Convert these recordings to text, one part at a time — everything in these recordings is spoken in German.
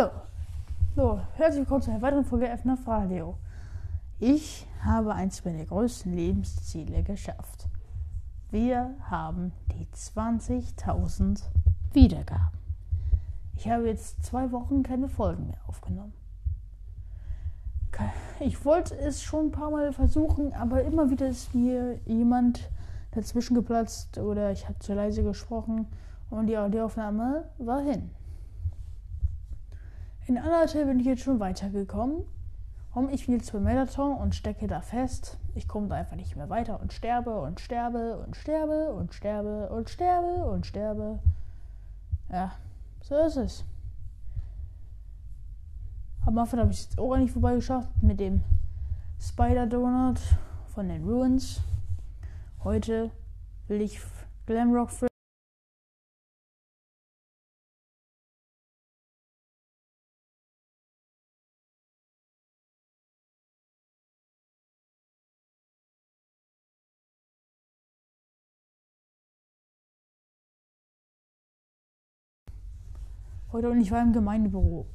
Hallo. So, herzlich willkommen zu einer weiteren Folge FNAF Radio. Ich habe eins meiner größten Lebensziele geschafft. Wir haben die 20.000 Wiedergaben. Ich habe jetzt zwei Wochen keine Folgen mehr aufgenommen. Ich wollte es schon ein paar Mal versuchen, aber immer wieder ist mir jemand dazwischen geplatzt oder ich habe zu leise gesprochen und die Audioaufnahme war hin. In Undertale bin ich jetzt schon weitergekommen. Um ich will zu Melaton und stecke da fest. Ich komme da einfach nicht mehr weiter und sterbe und sterbe und sterbe und sterbe und sterbe und sterbe. Ja, so ist es. Am Anfang habe ich es auch nicht vorbeigeschafft mit dem Spider Donut von den Ruins. Heute will ich Glamrock Heute und ich war im Gemeindebüro.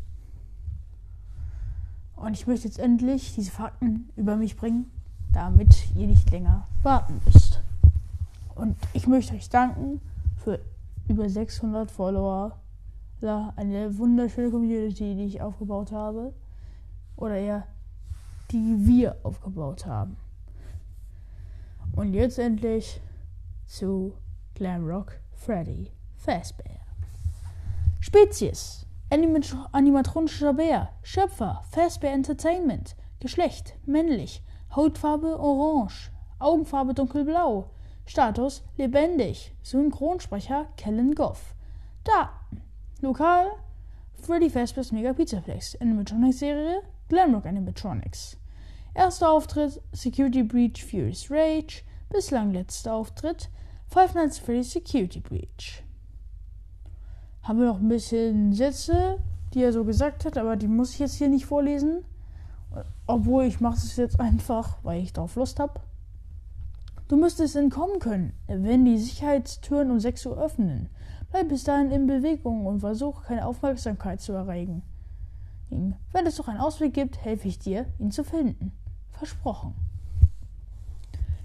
Und ich möchte jetzt endlich diese Fakten über mich bringen, damit ihr nicht länger warten müsst. Und ich möchte euch danken für über 600 Follower. Eine wunderschöne Community, die ich aufgebaut habe. Oder eher, die wir aufgebaut haben. Und jetzt endlich zu Glamrock Freddy Fazbear. Spezies: Animatronischer Bär. Schöpfer: Fazbear Entertainment. Geschlecht: männlich. Hautfarbe: orange. Augenfarbe: dunkelblau. Status: lebendig. Synchronsprecher: Kellen Goff. Daten: Lokal: Freddy Fazbear's Mega Pizzaplex. Animatronics-Serie: Glamrock Animatronics. Erster Auftritt: Security Breach Furious Rage. Bislang letzter Auftritt: Five Nights at Freddy's Security Breach haben wir noch ein bisschen Sätze, die er so gesagt hat, aber die muss ich jetzt hier nicht vorlesen. Obwohl ich mache es jetzt einfach, weil ich drauf Lust habe. Du müsstest entkommen können, wenn die Sicherheitstüren um 6 Uhr öffnen. Bleib bis dahin in Bewegung und versuch keine Aufmerksamkeit zu erregen. Wenn es doch einen Ausweg gibt, helfe ich dir, ihn zu finden. Versprochen.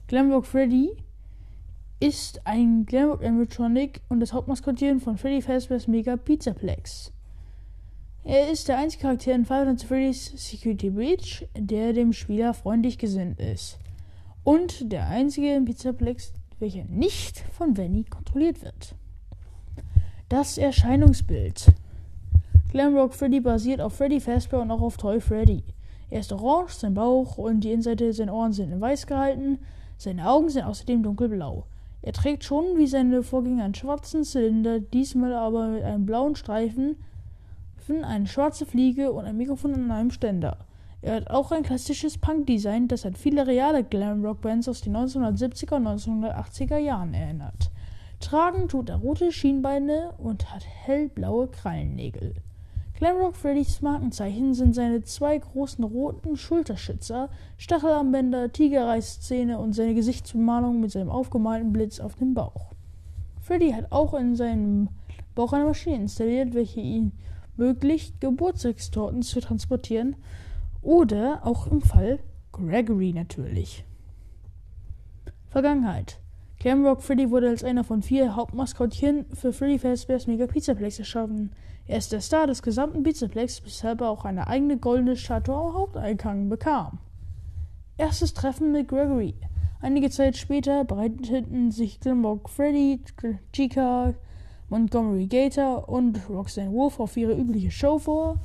Glamrock Freddy ist ein Glamrock Animatronic und das Hauptmaskottchen von Freddy Fazbear's Mega Pizzaplex. Er ist der einzige Charakter in Five Nights at Freddy's Security Breach, der dem Spieler freundlich gesinnt ist. Und der einzige in Pizzaplex, welcher nicht von Venny kontrolliert wird. Das Erscheinungsbild. Glamrock Freddy basiert auf Freddy Fazbear und auch auf Toy Freddy. Er ist orange, sein Bauch und die Innenseite seiner Ohren sind in weiß gehalten, seine Augen sind außerdem dunkelblau. Er trägt schon wie seine Vorgänger einen schwarzen Zylinder, diesmal aber mit einem blauen Streifen, eine schwarze Fliege und ein Mikrofon an einem Ständer. Er hat auch ein klassisches Punk-Design, das an viele reale Glam-Rock-Bands aus den 1970er und 1980er Jahren erinnert. Tragen tut er rote Schienbeine und hat hellblaue Krallennägel. Glamrock Freddys Markenzeichen sind seine zwei großen roten Schulterschützer, Stachelarmbänder, Tigerreißzähne und seine Gesichtsbemalung mit seinem aufgemalten Blitz auf dem Bauch. Freddy hat auch in seinem Bauch eine Maschine installiert, welche ihn möglicht, Geburtstagstorten zu transportieren oder auch im Fall Gregory natürlich. Vergangenheit Glamrock Freddy wurde als einer von vier Hauptmaskottchen für Freddy Fazbear's Mega Pizzaplex erschaffen. Er ist der Star des gesamten Pizzaplex, weshalb er auch eine eigene goldene Statue am Haupteingang bekam. Erstes Treffen mit Gregory. Einige Zeit später bereiteten sich Glamrock Freddy, Chica, Montgomery Gator und Roxanne Wolf auf ihre übliche Show vor.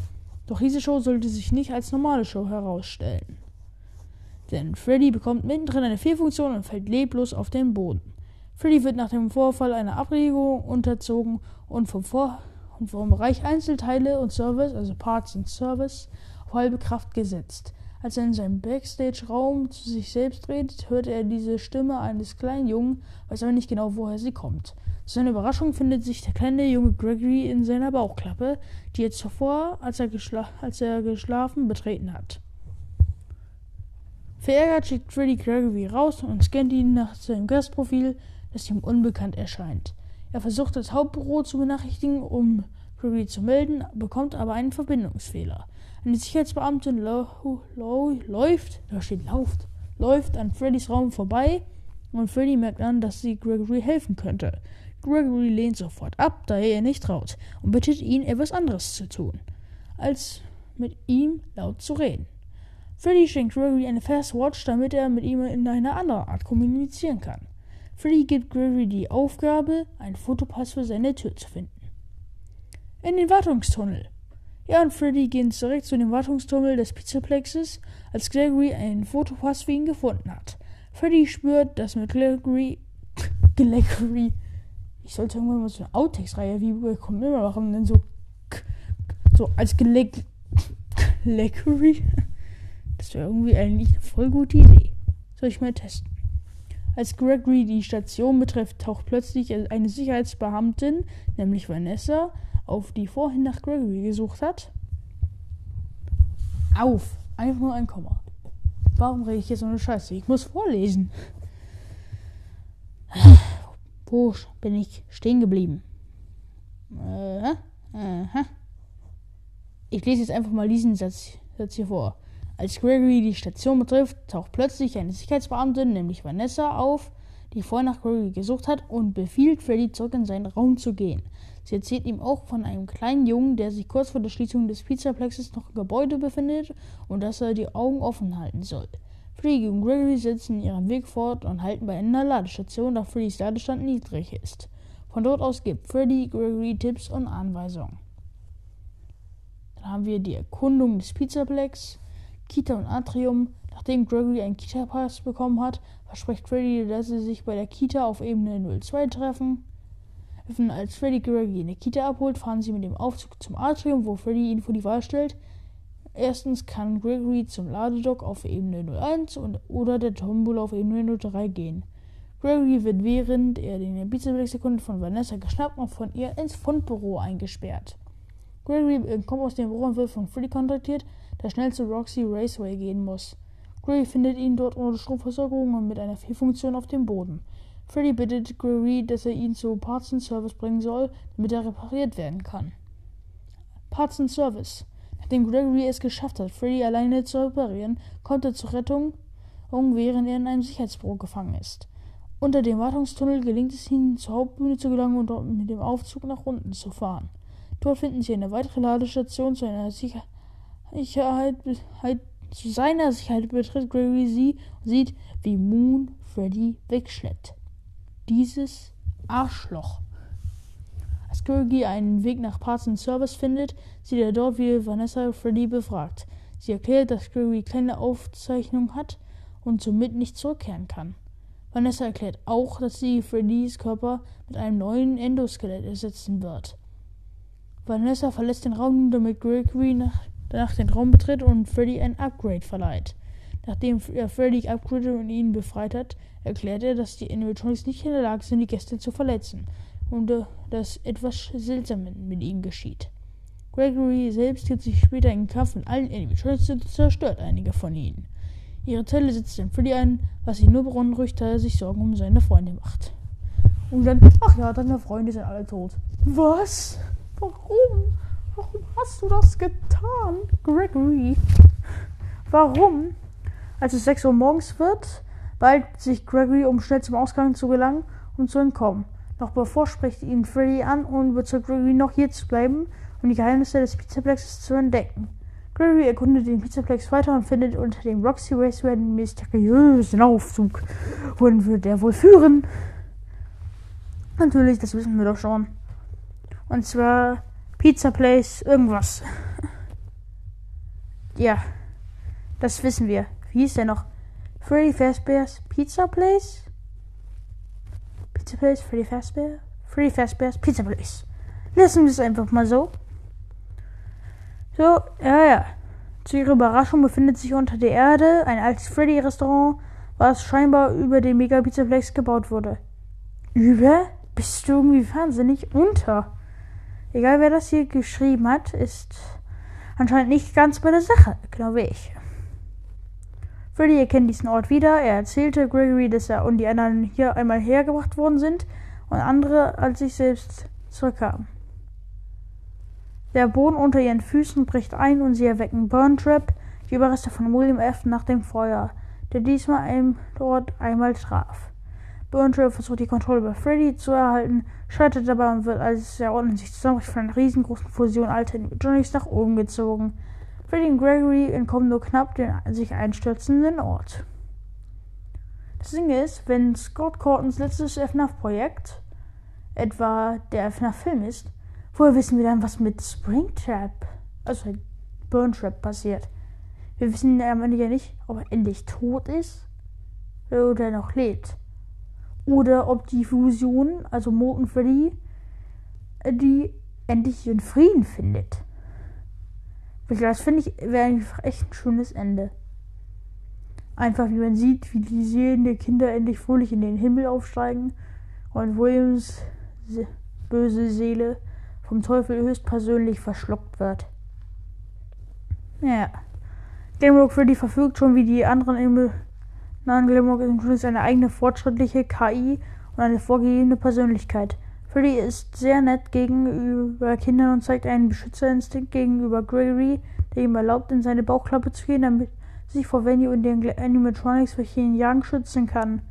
Doch diese Show sollte sich nicht als normale Show herausstellen. Denn Freddy bekommt mittendrin eine Fehlfunktion und fällt leblos auf den Boden. Freddy wird nach dem Vorfall einer Abregung unterzogen und vom, Vor und vom Bereich Einzelteile und Service, also Parts und Service, auf halbe Kraft gesetzt. Als er in seinem Backstage-Raum zu sich selbst redet, hört er diese Stimme eines kleinen Jungen, weiß aber nicht genau, woher sie kommt. Zu seiner Überraschung findet sich der kleine junge Gregory in seiner Bauchklappe, die er zuvor, als er, als er geschlafen, betreten hat. Verärgert schickt Freddy Gregory raus und scannt ihn nach seinem Gastprofil, das ihm unbekannt erscheint. Er versucht das Hauptbüro zu benachrichtigen, um Gregory zu melden, bekommt aber einen Verbindungsfehler. Eine Sicherheitsbeamtin läuft, da steht lauft, läuft an Freddys Raum vorbei und Freddy merkt an, dass sie Gregory helfen könnte. Gregory lehnt sofort ab, da er ihr nicht traut, und bittet ihn, etwas anderes zu tun, als mit ihm laut zu reden. Freddy schenkt Gregory eine Fast Watch, damit er mit ihm in einer anderen Art kommunizieren kann. Freddy gibt Gregory die Aufgabe, einen Fotopass für seine Tür zu finden. In den Wartungstunnel. Er und Freddy gehen zurück zu dem Wartungstunnel des Pizzaplexes, als Gregory einen Fotopass für ihn gefunden hat. Freddy spürt, dass mit Gregory. Gregory. Ich sollte irgendwann mal so eine Outtakes-Reihe wie bekommen immer machen, denn so. So als Gregory. Das wäre irgendwie eigentlich eine voll gute Idee. Soll ich mal testen? Als Gregory die Station betrifft, taucht plötzlich eine Sicherheitsbeamtin, nämlich Vanessa, auf, die vorhin nach Gregory gesucht hat. Auf! Einfach nur ein Komma. Warum rede ich jetzt so eine Scheiße? Ich muss vorlesen. Wo bin ich stehen geblieben? Äh, äh, ich lese jetzt einfach mal diesen Satz, Satz hier vor. Als Gregory die Station betrifft, taucht plötzlich eine Sicherheitsbeamtin, nämlich Vanessa, auf, die vorher nach Gregory gesucht hat und befiehlt Freddy zurück in seinen Raum zu gehen. Sie erzählt ihm auch von einem kleinen Jungen, der sich kurz vor der Schließung des Pizzaplexes noch im Gebäude befindet und dass er die Augen offen halten soll. Freddy und Gregory setzen ihren Weg fort und halten bei einer Ladestation, da Freddys Ladestand niedrig ist. Von dort aus gibt Freddy Gregory Tipps und Anweisungen. Dann haben wir die Erkundung des Pizzaplex, Kita und Atrium. Nachdem Gregory einen Kita-Pass bekommen hat, verspricht Freddy, dass sie sich bei der Kita auf Ebene 02 treffen. Als Freddy Gregory in der Kita abholt, fahren sie mit dem Aufzug zum Atrium, wo Freddy ihn vor die Wahl stellt. Erstens kann Gregory zum Ladedock auf Ebene 01 und, oder der Tombola auf Ebene 03 gehen. Gregory wird während er den Ibiza-Blick von Vanessa geschnappt und von ihr ins Fundbüro eingesperrt. Gregory kommt aus dem Büro und wird von Freddy kontaktiert, der schnell zu Roxy Raceway gehen muss. Gregory findet ihn dort ohne Stromversorgung und mit einer Fehlfunktion auf dem Boden. Freddy bittet Gregory, dass er ihn zu Parts Service bringen soll, damit er repariert werden kann. Parts Service. Nachdem Gregory es geschafft hat, Freddy alleine zu reparieren, kommt er zur Rettung, während er in einem Sicherheitsbüro gefangen ist. Unter dem Wartungstunnel gelingt es ihnen, zur Hauptbühne zu gelangen und dort mit dem Aufzug nach unten zu fahren. Dort finden sie eine weitere Ladestation zu einer Sicherheit, zu seiner Sicherheit betritt Gregory sie und sieht, wie Moon Freddy wegschleppt dieses Arschloch. Als Gregory einen Weg nach Parsons Service findet, sieht er dort, wie Vanessa Freddy befragt. Sie erklärt, dass Gregory keine Aufzeichnung hat und somit nicht zurückkehren kann. Vanessa erklärt auch, dass sie Freddys Körper mit einem neuen Endoskelett ersetzen wird. Vanessa verlässt den Raum, damit Gregory nach, danach den Raum betritt und Freddy ein Upgrade verleiht. Nachdem er Freddy upgradet und ihn befreit hat, erklärt er, dass die Animatronics nicht in der Lage sind, die Gäste zu verletzen und äh, dass etwas Seltsames mit ihnen geschieht. Gregory selbst gibt sich später in den Kampf mit allen Animatronics und zerstört einige von ihnen. Ihre Zelle setzt dann Freddy ein, was ihn nur beunruhigt, da er sich Sorgen um seine Freunde macht. Und dann, ach ja, deine Freunde sind alle tot. Was? Warum? Warum hast du das getan, Gregory? Warum? Als es 6 Uhr morgens wird, beeilt sich Gregory, um schnell zum Ausgang zu gelangen und zu entkommen. Doch bevor spricht ihn Freddy an und überzeugt Gregory noch hier zu bleiben und die Geheimnisse des Pizzaplexes zu entdecken. Gregory erkundet den Pizzaplex weiter und findet unter dem Roxy Raceway einen mysteriösen Aufzug. Wohin wird der wohl führen? Natürlich, das wissen wir doch schon. Und zwar Pizza Place irgendwas. ja, das wissen wir. Wie hieß der noch? Freddy Fazbear's Pizza Place? Pizza Place, Freddy Fazbear? Freddy Fazbear's Pizza Place. Lassen wir es einfach mal so. So, ja, ja. Zu ihrer Überraschung befindet sich unter der Erde ein altes Freddy-Restaurant, was scheinbar über den Mega Pizza Place gebaut wurde. Über? Bist du irgendwie wahnsinnig unter? Egal wer das hier geschrieben hat, ist anscheinend nicht ganz bei der Sache, wie ich. Freddy erkennt diesen Ort wieder. Er erzählte Gregory, dass er und die anderen hier einmal hergebracht worden sind und andere als sich selbst zurückkamen. Der Boden unter ihren Füßen bricht ein und sie erwecken Burntrap, die Überreste von William F. nach dem Feuer, der diesmal einem dort einmal traf. Burntrap versucht die Kontrolle über Freddy zu erhalten, scheitert dabei und wird, als der Orden sich zusammenbricht, von einer riesengroßen Fusion alter Animatronics nach oben gezogen. Freddy und Gregory entkommen nur knapp den sich einstürzenden Ort. Das Ding ist, wenn Scott Cortons letztes FNAF-Projekt etwa der FNAF-Film ist, woher wissen wir dann, was mit Springtrap, also Burntrap passiert? Wir wissen am Ende ja nicht, ob er endlich tot ist oder noch lebt. Oder ob die Fusion, also Molten Freddy, die endlich ihren Frieden findet. Das finde ich wäre einfach echt ein schönes Ende. Einfach wie man sieht, wie die Seelen der Kinder endlich fröhlich in den Himmel aufsteigen und Williams böse Seele vom Teufel höchstpersönlich verschluckt wird. Ja. Glamrock Freddy verfügt schon wie die anderen Glamrock Includes eine eigene fortschrittliche KI und eine vorgegebene Persönlichkeit. Freddy ist sehr nett gegenüber Kindern und zeigt einen Beschützerinstinkt gegenüber Gregory, der ihm erlaubt, in seine Bauchklappe zu gehen, damit sich vor Venue und den Animatronics, welche ihn jagen, schützen kann.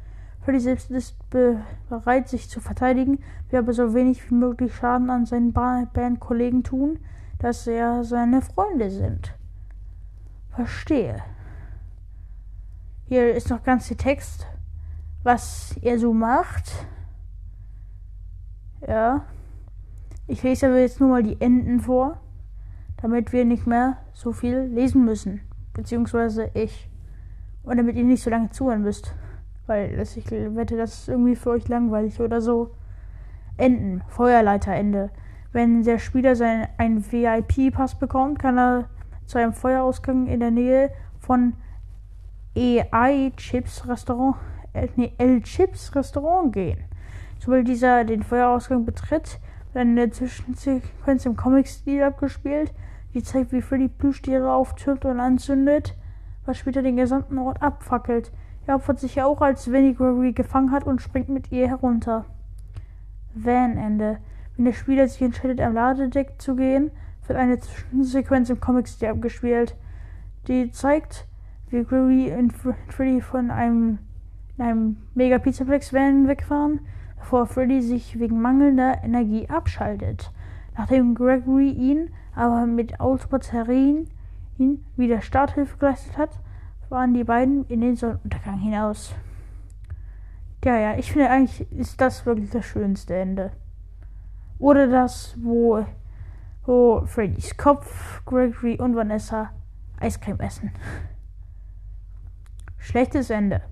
Freddy selbst ist bereit, sich zu verteidigen, will aber so wenig wie möglich Schaden an seinen Bandkollegen tun, dass er seine Freunde sind. Verstehe. Hier ist noch ganz der Text, was er so macht. Ja. Ich lese aber jetzt nur mal die Enden vor, damit wir nicht mehr so viel lesen müssen beziehungsweise ich. Und damit ihr nicht so lange zuhören müsst. Weil das, ich wette, das ist irgendwie für euch langweilig oder so. Enden. Feuerleiterende. Wenn der Spieler sein, einen VIP-Pass bekommt, kann er zu einem Feuerausgang in der Nähe von EI Chips Restaurant, äh, nee, L Chips Restaurant gehen. Sobald dieser den Feuerausgang betritt, wird eine Zwischensequenz im Comic-Stil abgespielt, die zeigt, wie Freddy Plüschtiere auftürmt und anzündet, was später den gesamten Ort abfackelt. Er opfert sich ja auch, als Winnie Gregory gefangen hat und springt mit ihr herunter. Van-Ende. Wenn der Spieler sich entscheidet, am Ladedeck zu gehen, wird eine Zwischensequenz im Comic-Stil abgespielt. Die zeigt, Gregory und Freddy von einem, einem Mega Pizzaplex Van wegfahren, bevor Freddy sich wegen mangelnder Energie abschaltet. Nachdem Gregory ihn aber mit Autobatterien wieder Starthilfe geleistet hat, waren die beiden in den Sonnenuntergang hinaus. Ja, ja, ich finde eigentlich ist das wirklich das schönste Ende. Oder das, wo, wo Freddys Kopf, Gregory und Vanessa Eiscreme essen. Schlechtes Ende.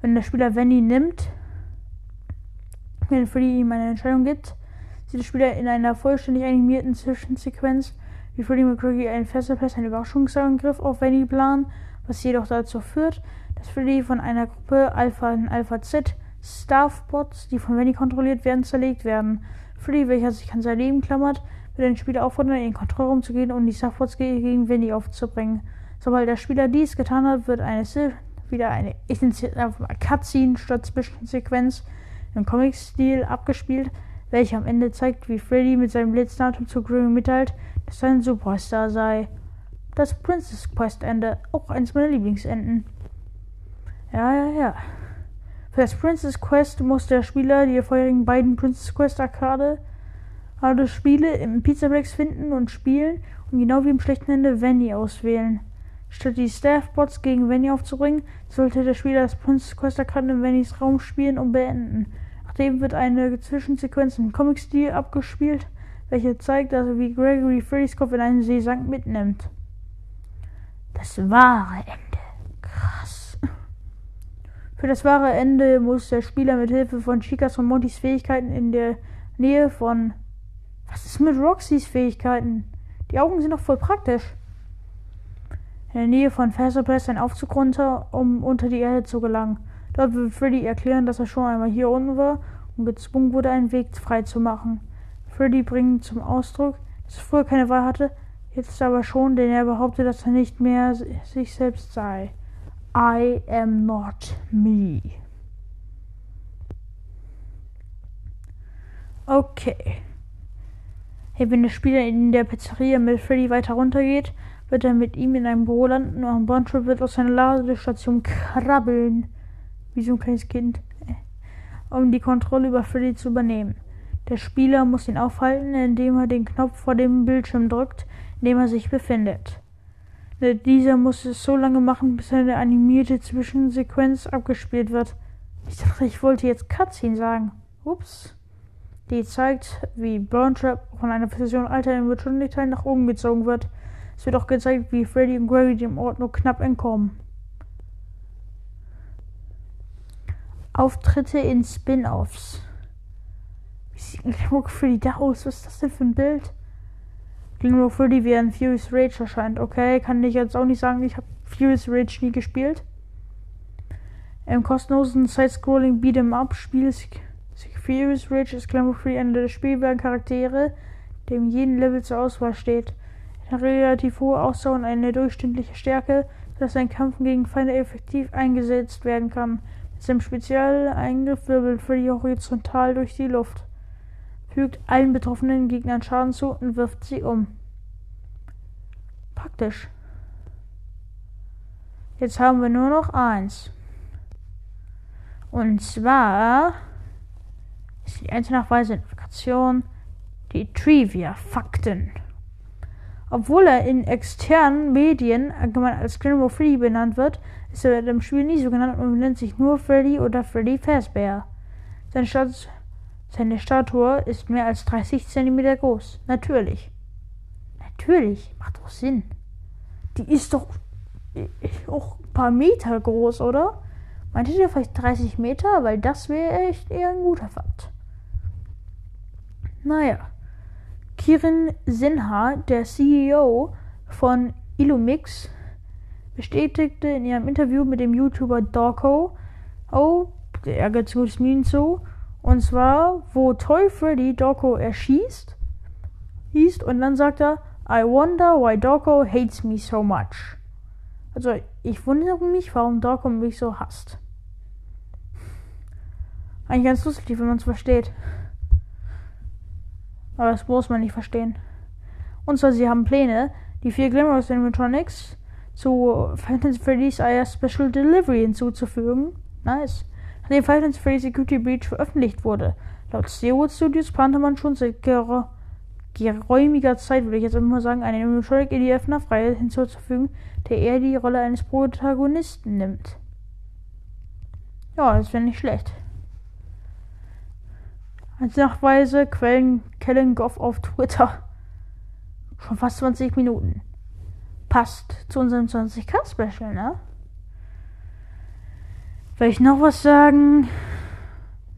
Wenn der Spieler Venny nimmt, wenn Freddy ihm eine Entscheidung gibt, sieht der Spieler in einer vollständig animierten Zwischensequenz, wie Freddie McCurry einen Festivalpass einen Überraschungsangriff auf Vanny planen, was jedoch dazu führt, dass Freddy von einer Gruppe Alpha und Alpha Z Staffbots, die von Vanny kontrolliert werden, zerlegt werden. Freddy, welcher sich an sein Leben klammert, wird den Spieler auffordern, in den Kontrollraum zu gehen und die Staffbots gegen Vanny aufzubringen. Sobald der Spieler dies getan hat, wird eine wieder eine Cutscene statt Zwischensequenz im Comic-Stil abgespielt, welche am Ende zeigt, wie Freddy mit seinem letzten Atem zu Grimmy mitteilt, dass er ein Superstar sei. Das Princess Quest Ende, auch eins meiner Lieblingsenden. Ja, ja, ja. Für das Princess Quest muss der Spieler die vorherigen beiden Princess Quest Arcade Spiele im Pizzaplex finden und spielen und genau wie im schlechten Ende Venny auswählen. Statt die Staffbots gegen Venny aufzubringen, sollte der Spieler das Princess Quest in Vennys Raum spielen und beenden. Nachdem wird eine Zwischensequenz im Comic-Stil abgespielt, welche zeigt, dass wie Gregory Freddys Kopf in einen See sank mitnimmt. Das wahre Ende. Krass. Für das wahre Ende muss der Spieler mit Hilfe von Chicas und Montys Fähigkeiten in der Nähe von. Was ist mit Roxys Fähigkeiten? Die Augen sind doch voll praktisch. In der Nähe von Fasterpress ein Aufzug runter, um unter die Erde zu gelangen. Dort wird Freddy erklären, dass er schon einmal hier unten war und gezwungen wurde, einen Weg frei zu machen. Freddy bringt zum Ausdruck, dass er früher keine Wahl hatte, jetzt aber schon, denn er behauptet, dass er nicht mehr sich selbst sei. I am not me. Okay. Hey, wenn der Spieler in der Pizzeria mit Freddy weiter runtergeht, wird er mit ihm in einem Büro landen und Bontrip wird aus seiner Ladestation krabbeln. Wie so ein kleines Kind. Um die Kontrolle über Freddy zu übernehmen. Der Spieler muss ihn aufhalten, indem er den Knopf vor dem Bildschirm drückt, in dem er sich befindet. Dieser muss es so lange machen, bis eine animierte Zwischensequenz abgespielt wird. Ich dachte, ich wollte jetzt Cutscene sagen. Ups. Die zeigt, wie Burn Trap von einer Version alter Animatronic-Teilen nach oben gezogen wird. Es wird auch gezeigt, wie Freddy und Greggy dem Ort nur knapp entkommen. Auftritte in Spin-Offs. Wie sieht ein Glimmer Freddy da aus? Was ist das denn für ein Bild? Glimmer Freddy wie ein Furious Rage erscheint. Okay, kann ich jetzt auch nicht sagen, ich habe Furious Rage nie gespielt. Im kostenlosen Side-Scrolling Beat'em Up Spiel Furious Rage ist Glimmer Freddy einer der spielbaren Charaktere, dem jeden Level zur Auswahl steht. Relativ hohe Ausdauer und eine durchschnittliche Stärke, sodass sein Kampf gegen Feinde effektiv eingesetzt werden kann. Mit seinem Spezialeingriff wirbelt Freddy horizontal durch die Luft fügt allen betroffenen Gegnern Schaden zu und wirft sie um. Praktisch. Jetzt haben wir nur noch eins. Und zwar ist die einzelnachweise Identifikation die Trivia-Fakten. Obwohl er in externen Medien allgemein als Grimbo Freddy benannt wird, ist er im Spiel nie so genannt und nennt sich nur Freddy oder Freddy Fazbear. Sein Status seine Statue ist mehr als 30 cm groß. Natürlich. Natürlich. Macht doch Sinn. Die ist doch auch ein paar Meter groß, oder? Meinte ihr vielleicht 30 Meter? Weil das wäre echt eher ein guter Fakt. Naja. Kirin Sinha, der CEO von Illumix, bestätigte in ihrem Interview mit dem YouTuber Dorko, oh, der Minen zu, und zwar, wo Toy Freddy Doko erschießt, hieß und dann sagt er, I wonder why Doko hates me so much. Also, ich wundere mich, warum Doko mich so hasst. Eigentlich ganz lustig, wenn man es versteht. Aber das muss man nicht verstehen. Und zwar, sie haben Pläne, die vier Glamorous Animatronics zu Phantom Freddy's IR Special Delivery hinzuzufügen. Nice an dem Five Nights Freddy Security Breach veröffentlicht wurde. Laut Steelwood Studios plante man schon seit geräumiger Zeit, würde ich jetzt immer sagen, einen Animatronic in die FNAF-Reihe hinzuzufügen, der eher die Rolle eines Protagonisten nimmt. Ja, das wäre nicht schlecht. Als Nachweise Quellen Kellen Goff auf Twitter. Schon fast 20 Minuten. Passt zu unserem 20k-Special, ne? Will ich noch was sagen?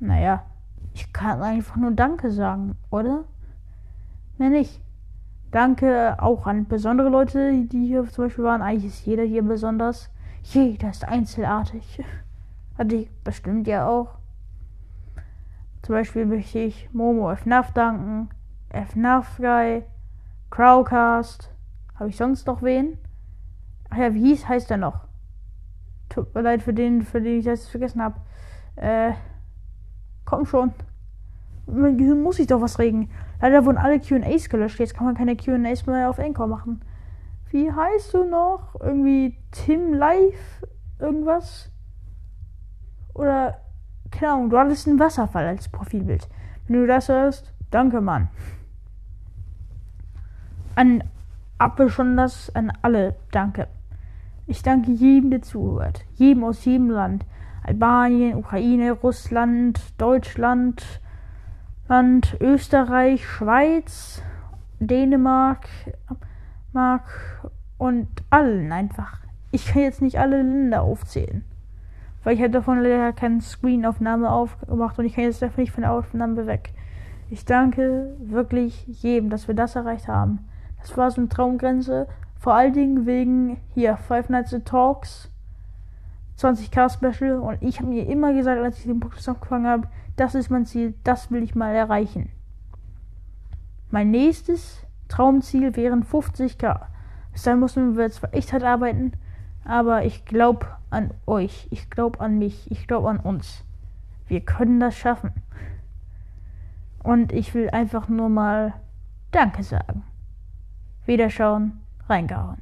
Naja, ich kann einfach nur Danke sagen, oder? Mehr nicht. Danke auch an besondere Leute, die hier zum Beispiel waren. Eigentlich ist jeder hier besonders. Jeder ist einzelartig. Hatte ich bestimmt ja auch. Zum Beispiel möchte ich Momo FNAF danken, FNAF Guy, Crowcast. Habe ich sonst noch wen? Ach ja, wie hieß, heißt er noch? Tut mir leid für den, für den ich das vergessen habe. Äh, komm schon. Mein Gehirn muss sich doch was regen. Leider wurden alle QAs gelöscht. Jetzt kann man keine QAs mehr auf Encore machen. Wie heißt du noch? Irgendwie Tim Live? Irgendwas? Oder, keine Ahnung, du hattest einen Wasserfall als Profilbild. Wenn du das hörst, danke, Mann. An besonders an alle, danke. Ich danke jedem, der zuhört. Jedem aus jedem Land. Albanien, Ukraine, Russland, Deutschland, Land, Österreich, Schweiz, Dänemark, Mark und allen einfach. Ich kann jetzt nicht alle Länder aufzählen. Weil ich habe davon leider keine Screenaufnahme aufgemacht und ich kann jetzt dafür nicht von der Aufnahme weg. Ich danke wirklich jedem, dass wir das erreicht haben. Das war so eine Traumgrenze vor allen Dingen wegen hier Five Nights at Talks 20k Special und ich habe mir immer gesagt, als ich den Podcast angefangen habe, das ist mein Ziel, das will ich mal erreichen. Mein nächstes Traumziel wären 50k. Bis dahin müssen wir zwar echt hart arbeiten, aber ich glaube an euch, ich glaube an mich, ich glaube an uns. Wir können das schaffen. Und ich will einfach nur mal Danke sagen. Wiederschauen, reingehauen.